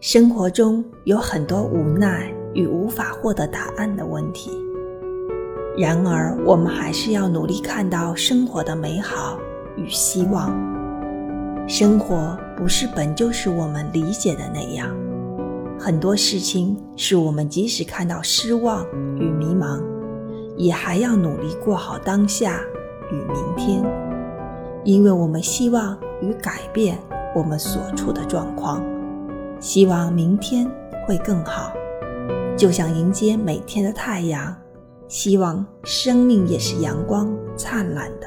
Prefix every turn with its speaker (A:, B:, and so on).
A: 生活中有很多无奈与无法获得答案的问题，然而我们还是要努力看到生活的美好与希望。生活不是本就是我们理解的那样，很多事情是我们即使看到失望与迷茫，也还要努力过好当下与明天，因为我们希望与改变。我们所处的状况，希望明天会更好，就像迎接每天的太阳，希望生命也是阳光灿烂的。